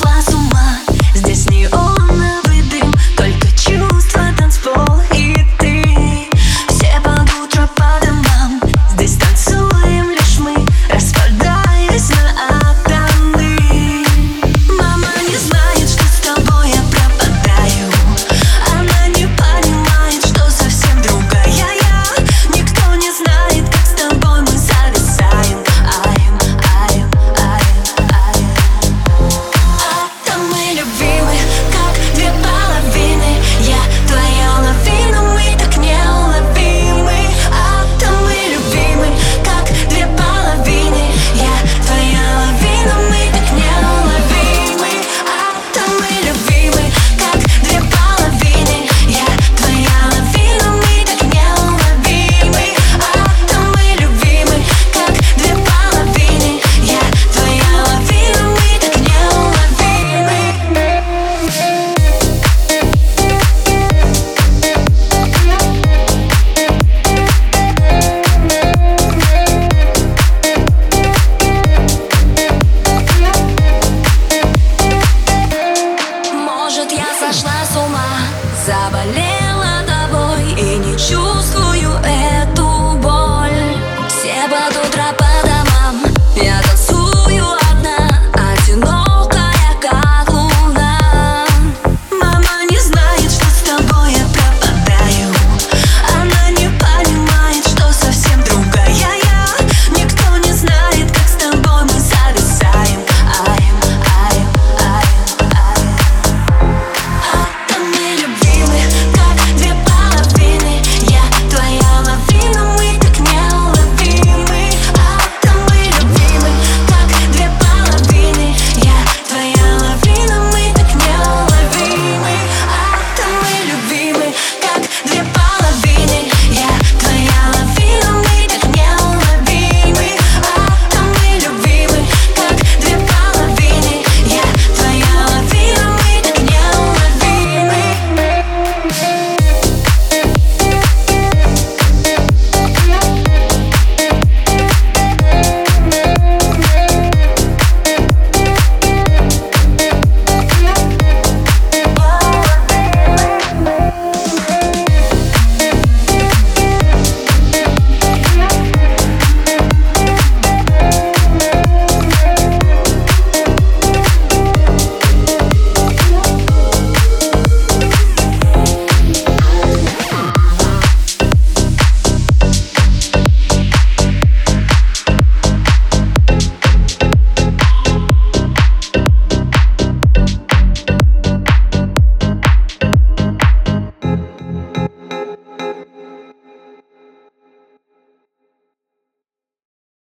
Plus и не чувствую.